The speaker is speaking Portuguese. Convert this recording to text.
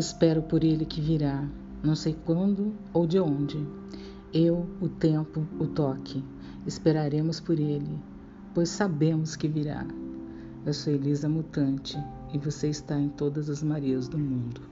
Espero por ele que virá, não sei quando ou de onde. Eu, o tempo, o toque. Esperaremos por ele, pois sabemos que virá. Eu sou Elisa Mutante e você está em todas as Marias do mundo.